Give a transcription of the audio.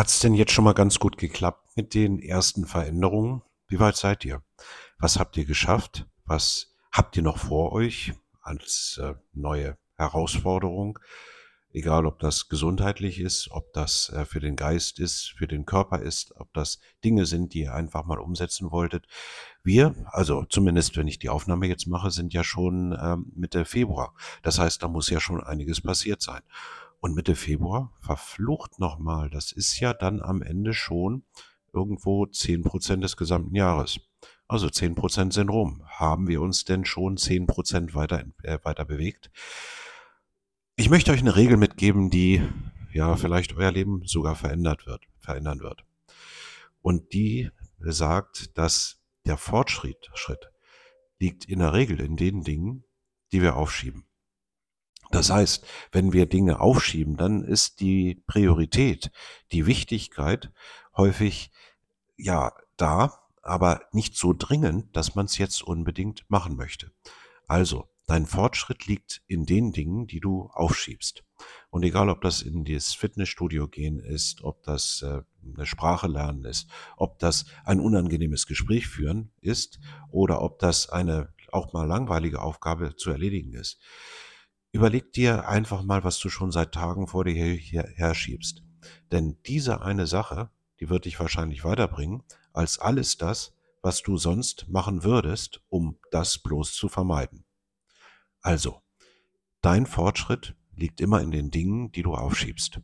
Hat's denn jetzt schon mal ganz gut geklappt mit den ersten Veränderungen? Wie weit seid ihr? Was habt ihr geschafft? Was habt ihr noch vor euch als äh, neue Herausforderung? Egal, ob das gesundheitlich ist, ob das äh, für den Geist ist, für den Körper ist, ob das Dinge sind, die ihr einfach mal umsetzen wolltet. Wir, also zumindest wenn ich die Aufnahme jetzt mache, sind ja schon ähm, Mitte Februar. Das heißt, da muss ja schon einiges passiert sein. Und Mitte Februar, verflucht nochmal, das ist ja dann am Ende schon irgendwo zehn Prozent des gesamten Jahres. Also zehn Prozent sind rum. Haben wir uns denn schon zehn Prozent weiter, äh, weiter bewegt? Ich möchte euch eine Regel mitgeben, die ja vielleicht euer Leben sogar verändert wird, verändern wird. Und die sagt, dass der Fortschritt Schritt liegt in der Regel in den Dingen, die wir aufschieben. Das heißt, wenn wir Dinge aufschieben, dann ist die Priorität, die Wichtigkeit häufig ja da, aber nicht so dringend, dass man es jetzt unbedingt machen möchte. Also, dein Fortschritt liegt in den Dingen, die du aufschiebst. Und egal, ob das in das Fitnessstudio gehen ist, ob das äh, eine Sprache lernen ist, ob das ein unangenehmes Gespräch führen ist oder ob das eine auch mal langweilige Aufgabe zu erledigen ist. Überleg dir einfach mal, was du schon seit Tagen vor dir her schiebst. Denn diese eine Sache, die wird dich wahrscheinlich weiterbringen, als alles das, was du sonst machen würdest, um das bloß zu vermeiden. Also, dein Fortschritt liegt immer in den Dingen, die du aufschiebst.